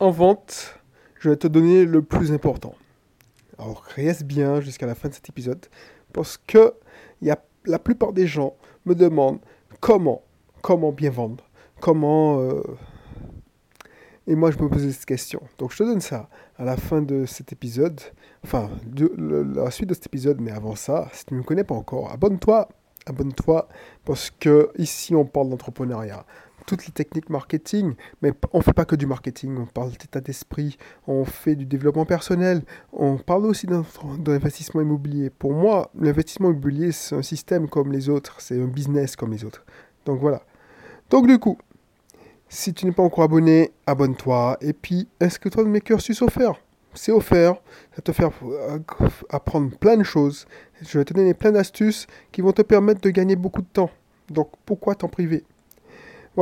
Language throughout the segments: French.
en vente, je vais te donner le plus important. Alors reste bien jusqu'à la fin de cet épisode parce que la plupart des gens me demandent comment, comment bien vendre, comment... Euh, et moi, je me posais cette question. Donc, je te donne ça à la fin de cet épisode. Enfin, de, la suite de cet épisode, mais avant ça, si tu ne me connais pas encore, abonne-toi. Abonne-toi parce que ici, on parle d'entrepreneuriat toutes les techniques marketing, mais on ne fait pas que du marketing, on parle d'état d'esprit, on fait du développement personnel, on parle aussi d'investissement immobilier. Pour moi, l'investissement immobilier, c'est un système comme les autres, c'est un business comme les autres. Donc voilà. Donc du coup, si tu n'es pas encore abonné, abonne-toi et puis inscris-toi dans mes cursus offerts. C'est offert, ça te faire apprendre plein de choses. Je vais te donner plein d'astuces qui vont te permettre de gagner beaucoup de temps. Donc pourquoi t'en priver?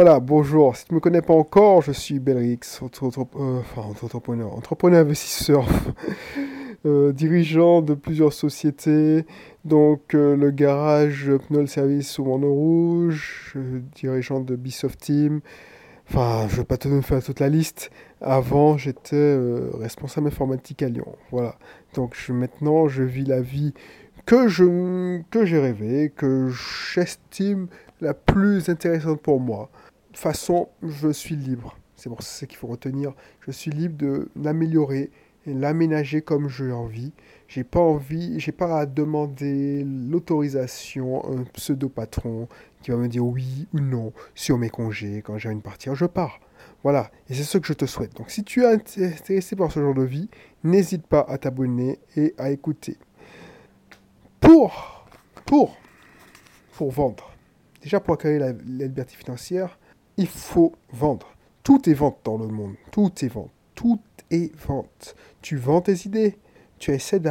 Voilà, bonjour. Si tu ne me connais pas encore, je suis Belrix, euh, entrepreneur, entrepreneur investisseur, euh, dirigeant de plusieurs sociétés. Donc, euh, le garage Pnol Service sous Monde Rouge, dirigeant de Bisoft Team. Enfin, je ne vais pas te faire toute la liste. Avant, j'étais responsable informatique à Lyon. Voilà. Donc, maintenant, je vis la vie que je que j'ai rêvé, que j'estime la plus intéressante pour moi. Façon, je suis libre. C'est pour ça qu'il faut retenir. Je suis libre de l'améliorer et l'aménager comme j'ai envie. J'ai pas envie, j'ai pas à demander l'autorisation un pseudo patron qui va me dire oui ou non sur mes congés quand j'ai envie de partir, je pars. Voilà, et c'est ce que je te souhaite. Donc si tu es intéressé par ce genre de vie, n'hésite pas à t'abonner et à écouter. Pour, pour, pour vendre, Déjà, pour acquérir la, liberté financière, il faut vendre. Tout est vente dans le monde. Tout est vente. Tout est vente. Tu vends tes idées. Tu essaies de,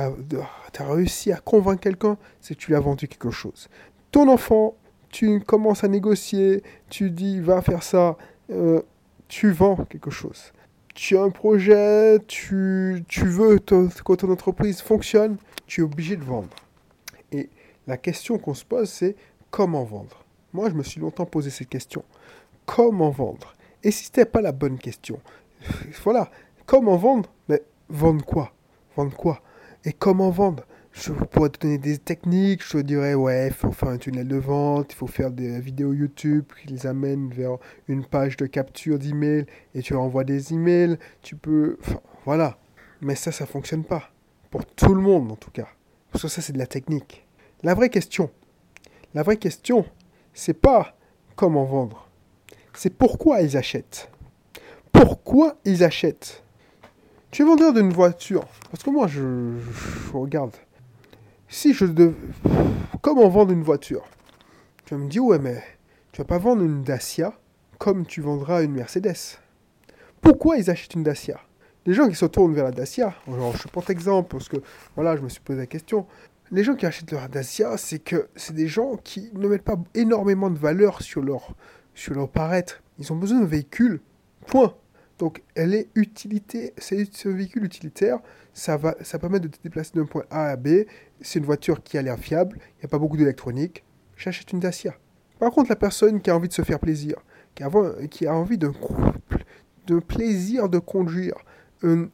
réussi à convaincre quelqu'un, c'est que tu lui as vendu quelque chose. Ton enfant, tu commences à négocier, tu dis va faire ça, euh, tu vends quelque chose. Tu as un projet, tu, tu veux que ton entreprise fonctionne, tu es obligé de vendre. Et la question qu'on se pose, c'est comment vendre? Moi, je me suis longtemps posé cette question. Comment vendre Et si ce n'était pas la bonne question Voilà, comment vendre Mais vendre quoi? Vendre quoi? Et comment vendre? Je pourrais te donner des techniques, je te dirais, ouais, il faut faire un tunnel de vente, il faut faire des vidéos YouTube qui les amènent vers une page de capture d'email et tu envoies des emails, tu peux... Voilà. Mais ça, ça fonctionne pas. Pour tout le monde, en tout cas. Parce que ça, c'est de la technique. La vraie question, la vraie question, c'est pas comment vendre, c'est pourquoi ils achètent. Pourquoi ils achètent? Tu es vendeur d'une voiture, parce que moi je, regarde. Si je devais... Comment vendre une voiture Tu vas me dire, ouais, mais tu vas pas vendre une Dacia comme tu vendras une Mercedes. Pourquoi ils achètent une Dacia? Les gens qui se tournent vers la Dacia, je prends exemple parce que voilà, je me suis posé la question les gens qui achètent leur Dacia, c'est que c'est des gens qui ne mettent pas énormément de valeur sur leur, sur leur paraître. Ils ont besoin d'un véhicule. Point. Donc, elle est utilité, c'est un véhicule utilitaire. Ça, va, ça permet de te déplacer d'un point A à B. C'est une voiture qui a l'air fiable. Il n'y a pas beaucoup d'électronique. J'achète une Dacia. Par contre, la personne qui a envie de se faire plaisir, qui a, qui a envie d'un d'un plaisir de conduire, un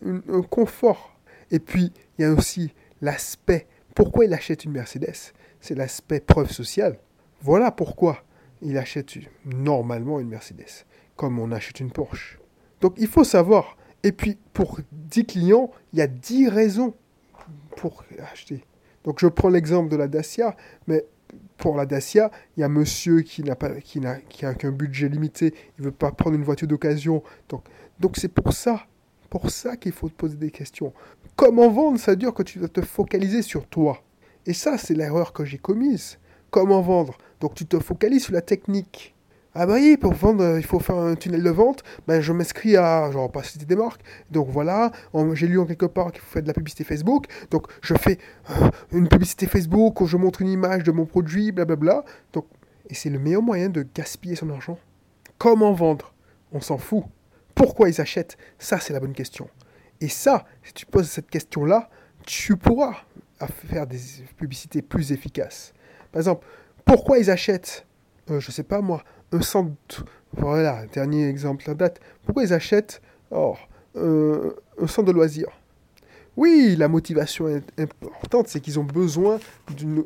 confort. Et puis, il y a aussi l'aspect pourquoi il achète une Mercedes? C'est l'aspect preuve sociale. Voilà pourquoi il achète normalement une Mercedes, comme on achète une Porsche. Donc il faut savoir. Et puis pour 10 clients, il y a 10 raisons pour acheter. Donc je prends l'exemple de la Dacia, mais pour la Dacia, il y a monsieur qui n'a a qu'un budget limité, il veut pas prendre une voiture d'occasion. Donc donc c'est pour ça pour ça qu'il faut te poser des questions. Comment vendre, ça dure que tu dois te focaliser sur toi. Et ça, c'est l'erreur que j'ai commise. Comment vendre? Donc tu te focalises sur la technique. Ah bah oui, pour vendre, euh, il faut faire un tunnel de vente. Ben, je m'inscris à, genre, pas citer des marques. Donc voilà, j'ai lu en quelque part qu'il faut faire de la publicité Facebook. Donc je fais euh, une publicité Facebook où je montre une image de mon produit, blablabla. Donc, et c'est le meilleur moyen de gaspiller son argent. Comment vendre? On s'en fout. Pourquoi ils achètent? Ça, c'est la bonne question. Et ça, si tu poses cette question-là, tu pourras faire des publicités plus efficaces. Par exemple, pourquoi ils achètent, euh, je ne sais pas moi, un centre... Voilà, dernier exemple en date. Pourquoi ils achètent... Oh, un centre de loisirs? Oui, la motivation est importante, c'est qu'ils ont besoin de,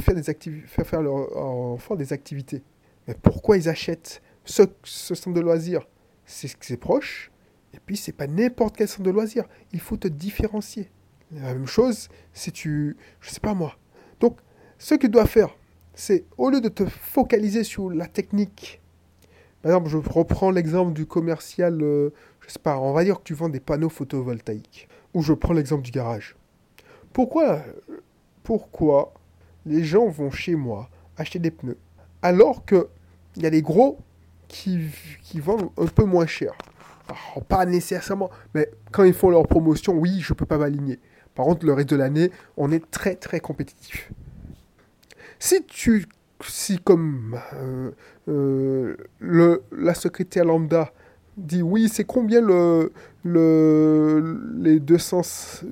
faire, des faire faire leurs enfants des activités. Mais pourquoi ils achètent ce, ce centre de loisirs? C'est que c'est proche, et puis c'est pas n'importe quel centre de loisirs. Il faut te différencier. La même chose si tu... Je sais pas moi. Donc, ce que tu dois faire, c'est au lieu de te focaliser sur la technique, par exemple, je reprends l'exemple du commercial, euh, je sais pas, on va dire que tu vends des panneaux photovoltaïques. Ou je prends l'exemple du garage. Pourquoi, pourquoi les gens vont chez moi acheter des pneus alors qu'il y a les gros qui, qui vendent un peu moins cher? Pas nécessairement, mais quand ils font leur promotion, oui, je ne peux pas m'aligner. Par contre, le reste de l'année, on est très très compétitif. Si tu si comme euh, euh, la secrétaire lambda dit oui, c'est combien le, le, les, 200,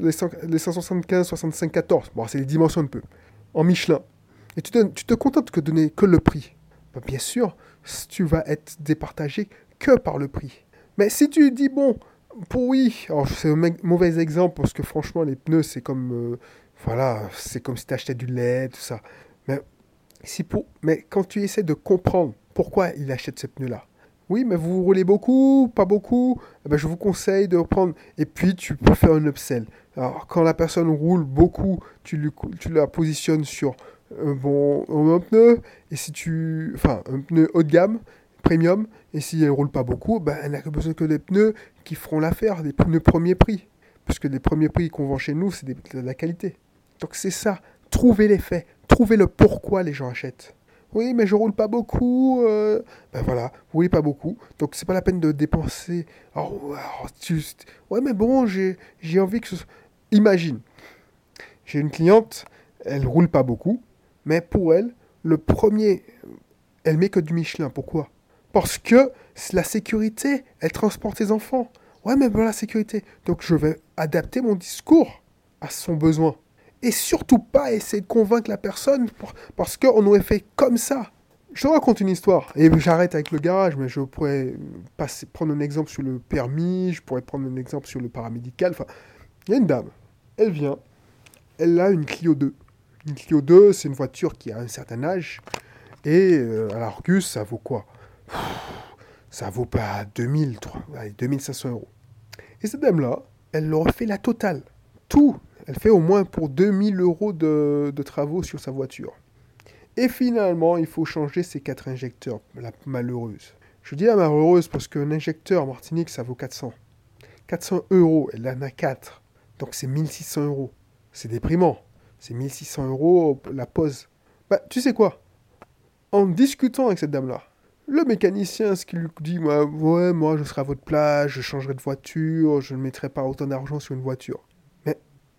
les, 175, 65, 14 Bon, c'est les dimensions un peu. En Michelin. Et tu te, tu te contentes que donner que le prix? Bah, bien sûr, tu vas être départagé que par le prix. Mais si tu dis, bon, pour oui, alors c'est un mauvais exemple parce que franchement, les pneus, c'est comme. Euh, voilà, c'est comme si tu achetais du lait, tout ça. Mais pour... Mais quand tu essaies de comprendre pourquoi il achète ce pneu-là, oui, mais vous roulez beaucoup, pas beaucoup, eh ben, je vous conseille de reprendre. Et puis, tu peux faire un upsell. Alors, quand la personne roule beaucoup, tu, lui, tu la positionnes sur un bon un pneu, et si tu. Enfin, un pneu haut de gamme, premium, et si elle roule pas beaucoup, ben, elle n'a besoin que des pneus qui feront l'affaire, des pneus premier prix. Parce que les premiers prix qu'on vend chez nous, c'est de la qualité. Donc, c'est ça. Trouver l'effet, trouver le pourquoi les gens achètent. Oui, mais je roule pas beaucoup. Euh, ben voilà, vous roulez pas beaucoup. Donc c'est pas la peine de dépenser. Oh, juste... Ouais, mais bon, j'ai envie que ce soit... Imagine, j'ai une cliente, elle roule pas beaucoup, mais pour elle, le premier, elle met que du Michelin. Pourquoi? Parce que la sécurité, elle transporte ses enfants. Ouais, mais voilà la sécurité. Donc je vais adapter mon discours à son besoin. Et surtout pas essayer de convaincre la personne parce qu'on aurait fait comme ça. Je te raconte une histoire. Et j'arrête avec le garage, mais je pourrais prendre un exemple sur le permis, je pourrais prendre un exemple sur le paramédical. Enfin, il y a une dame. Elle vient. Elle a une Clio 2. Une Clio 2, c'est une voiture qui a un certain âge. Et euh, à l'Argus, ça vaut quoi? Ça vaut pas 2000, 2500 euros. Et cette dame-là, elle leur fait la totale. Tout, elle fait au moins pour 2000 euros de, travaux sur sa voiture. Et finalement, il faut changer ses quatre injecteurs, la malheureuse. Je dis la malheureuse parce qu'un injecteur Martinique, ça vaut 400. 400 euros, elle en a 4. Donc c'est 1600 euros. C'est déprimant. C'est 1600 euros la pause. Bah, tu sais quoi? En discutant avec cette dame-là, le mécanicien, ce qu'il lui dit, moi, ouais, moi je serai à votre place, je changerai de voiture, je ne mettrai pas autant d'argent sur une voiture.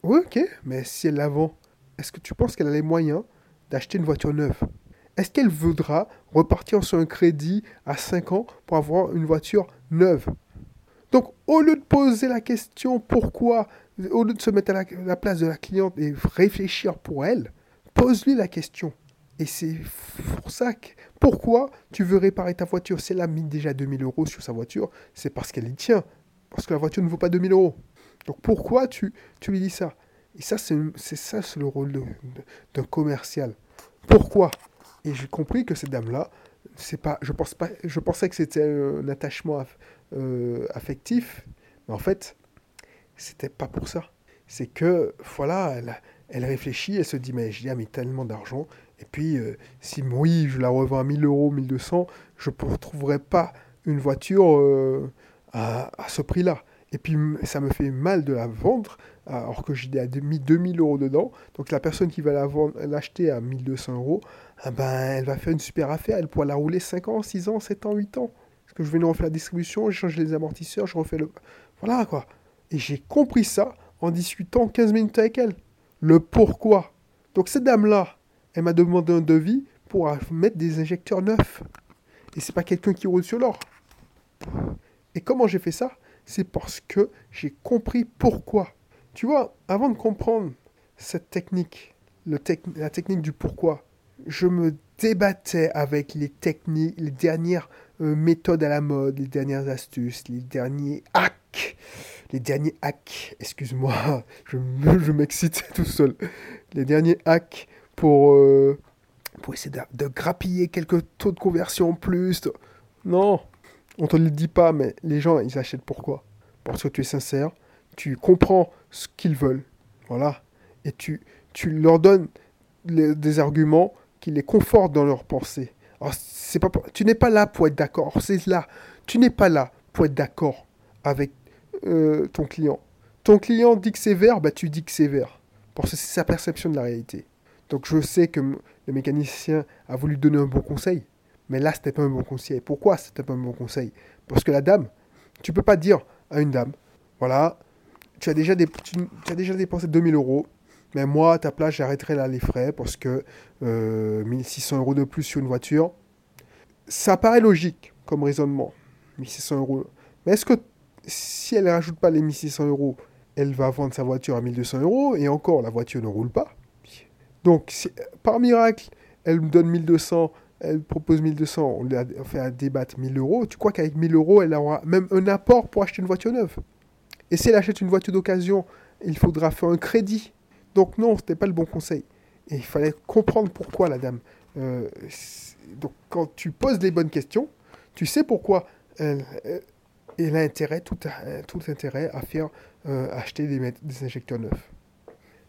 Oui, ok, mais si elle la vend, est-ce que tu penses qu'elle a les moyens d'acheter une voiture neuve? Est-ce qu'elle voudra repartir sur un crédit à 5 ans pour avoir une voiture neuve? Donc, au lieu de poser la question pourquoi, au lieu de se mettre à la, place de la cliente et réfléchir pour elle, pose-lui la question. Et c'est pour ça que, pourquoi tu veux réparer ta voiture? Si elle a mis déjà 2000 euros sur sa voiture, c'est parce qu'elle y tient. Parce que la voiture ne vaut pas 2000 euros. Donc pourquoi tu, tu lui dis ça? Et ça, c'est ça, c'est le rôle d'un commercial. Pourquoi? Et j'ai compris que cette dame-là, c'est pas, je, pense pas, je pensais que c'était un attachement euh, affectif, mais en fait, c'était pas pour ça. C'est que, voilà, elle, elle, réfléchit, elle se dit, mais j'ai mis tellement d'argent, et puis, euh, si oui, je la revends à 1000 euros, 1200, je ne retrouverai pas une voiture euh, à, à, ce prix-là. Et puis ça me fait mal de la vendre alors que j'ai mis 2000 euros dedans. Donc la personne qui va l'acheter à 1200 euros, ah ben, elle va faire une super affaire. Elle pourra la rouler 5 ans, 6 ans, 7 ans, 8 ans. Parce que je vais nous refaire la distribution, je change les amortisseurs, je refais le... Voilà quoi. Et j'ai compris ça en discutant 15 minutes avec elle. Le pourquoi. Donc cette dame-là, elle m'a demandé un devis pour mettre des injecteurs neufs. Et c'est pas quelqu'un qui roule sur l'or. Et comment j'ai fait ça? C'est parce que j'ai compris pourquoi. Tu vois, avant de comprendre cette technique, la technique du pourquoi, je me débattais avec les techniques, les dernières euh, méthodes à la mode, les dernières astuces, les derniers hacks. Les derniers hacks, excuse-moi, je, je m'excite tout seul. Les derniers hacks pour, euh, pour essayer de, de, grappiller quelques taux de conversion en plus. Non, on te le dit pas, mais les gens, ils achètent pourquoi Parce que tu es sincère, tu comprends ce qu'ils veulent, voilà, et tu, tu leur donnes des arguments qui les confortent dans leur pensée. Alors, c'est pas, tu n'es pas là pour être d'accord, c'est là. Tu n'es pas là pour être d'accord avec euh, ton client. Ton client dit que c'est vert, bah tu dis que c'est vert. Parce que c'est sa perception de la réalité. Donc je sais que le mécanicien a voulu donner un bon conseil, mais là, c'était pas un bon conseil. Pourquoi c'était pas un bon conseil? Parce que la dame, tu peux pas dire à une dame, voilà, tu as déjà, tu, as déjà dépensé 2000 euros, mais moi, à ta place, j'arrêterai là les frais parce que euh, 1600 euros de plus sur une voiture, ça paraît logique comme raisonnement. 1600 euros. Mais est-ce que si elle ne rajoute pas les 1600 euros, elle va vendre sa voiture à 1200 euros et encore, la voiture ne roule pas? Donc, par miracle, elle me donne 1200, elle propose 1200, on lui a fait un débat 1000 euros. Tu crois qu'avec 1000 euros, elle aura même un apport pour acheter une voiture neuve? Et si elle achète une voiture d'occasion, il faudra faire un crédit. Donc, non, ce n'était pas le bon conseil. Et il fallait comprendre pourquoi la dame. Euh, donc, quand tu poses les bonnes questions, tu sais pourquoi elle, elle a intérêt, tout, intérêt à faire euh, acheter des, des, injecteurs neufs.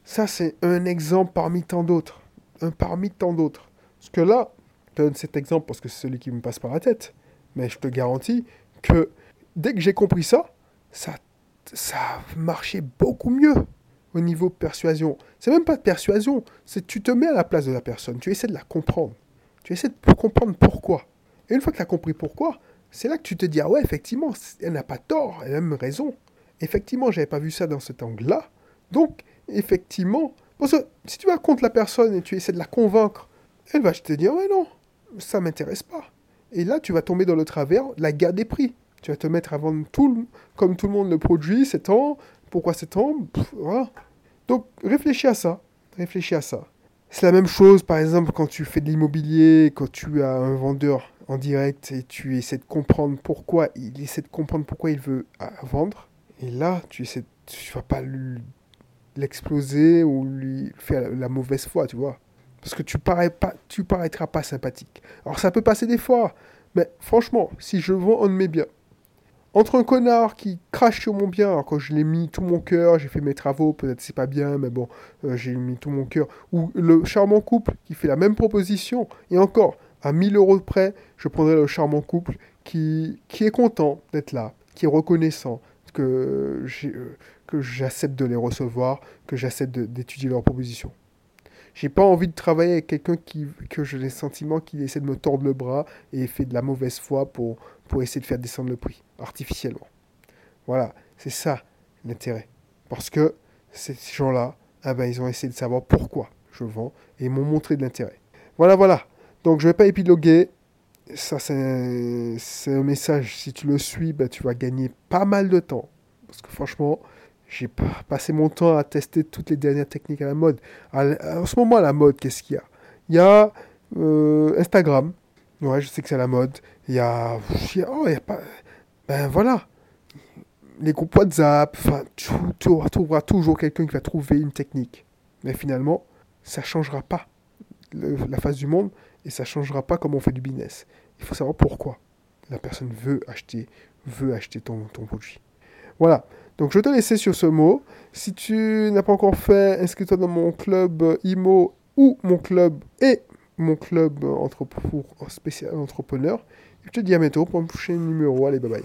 Ça, c'est un exemple parmi tant d'autres. Un parmi tant d'autres. Parce que là, donne cet exemple parce que c'est celui qui me passe par la tête. Mais je te garantis que dès que j'ai compris ça, ça, ça a marché beaucoup mieux au niveau persuasion. C'est même pas de persuasion, c'est tu te mets à la place de la personne, tu essaies de la comprendre. Tu essaies de comprendre pourquoi. Et une fois que tu as compris pourquoi, c'est là que tu te dis, ah ouais, effectivement, elle n'a pas tort, elle a même raison. Effectivement, j'avais pas vu ça dans cet angle-là. Donc, effectivement, parce que si tu vas contre la personne et tu essaies de la convaincre, elle va te dire, ouais, non, ça m'intéresse pas. Et là, tu vas tomber dans le travers, la guerre des prix. Tu vas te mettre à vendre tout, comme tout le monde le produit, c'est temps, pourquoi c'est temps, voilà. Donc, réfléchis à ça, réfléchis à ça. C'est la même chose, par exemple, quand tu fais de l'immobilier, quand tu as un vendeur en direct et tu essaies de comprendre pourquoi il essaie de comprendre pourquoi il veut euh, vendre. Et là, tu essaies, tu vas pas l'exploser ou lui faire la, mauvaise foi, tu vois. Parce que tu parais pas, tu paraîtras pas sympathique. Alors ça peut passer des fois, mais franchement, si je vends un de mes biens, entre un connard qui crache sur mon bien, alors quand je l'ai mis tout mon cœur, j'ai fait mes travaux, peut-être c'est pas bien, mais bon, euh, j'ai mis tout mon cœur, ou le charmant couple qui fait la même proposition, et encore, à 1000 euros de près, je prendrai le charmant couple qui, qui est content d'être là, qui est reconnaissant que j'accepte de les recevoir, que j'accepte d'étudier leurs propositions. J'ai pas envie de travailler avec quelqu'un qui que j'ai le sentiment qu'il essaie de me tordre le bras et fait de la mauvaise foi pour, pour essayer de faire descendre le prix artificiellement. Voilà, c'est ça l'intérêt. Parce que ces gens-là, ah ben, ils ont essayé de savoir pourquoi je vends et m'ont montré de l'intérêt. Voilà, voilà. Donc je vais pas épiloguer. Ça, c'est un, message. Si tu le suis, bah, tu vas gagner pas mal de temps. Parce que franchement, j'ai passé mon temps à tester toutes les dernières techniques à la mode. en ce moment, à la mode, qu'est-ce qu'il y a? Il y a euh, Instagram. Ouais, je sais que c'est la mode. Il y a. Oh, il y a pas. Ben voilà. Les groupes WhatsApp. Enfin, tu, tu toujours quelqu'un qui va trouver une technique. Mais finalement, ça ne changera pas la face du monde et ça ne changera pas comment on fait du business. Il faut savoir pourquoi la personne veut acheter, veut acheter ton, ton produit. Voilà. Donc je vais te laisser sur ce mot. Si tu n'as pas encore fait, inscris-toi dans mon club IMO ou mon club et mon club pour spécial entrepreneur. je te dis à bientôt pour un prochain numéro. Allez, bye bye.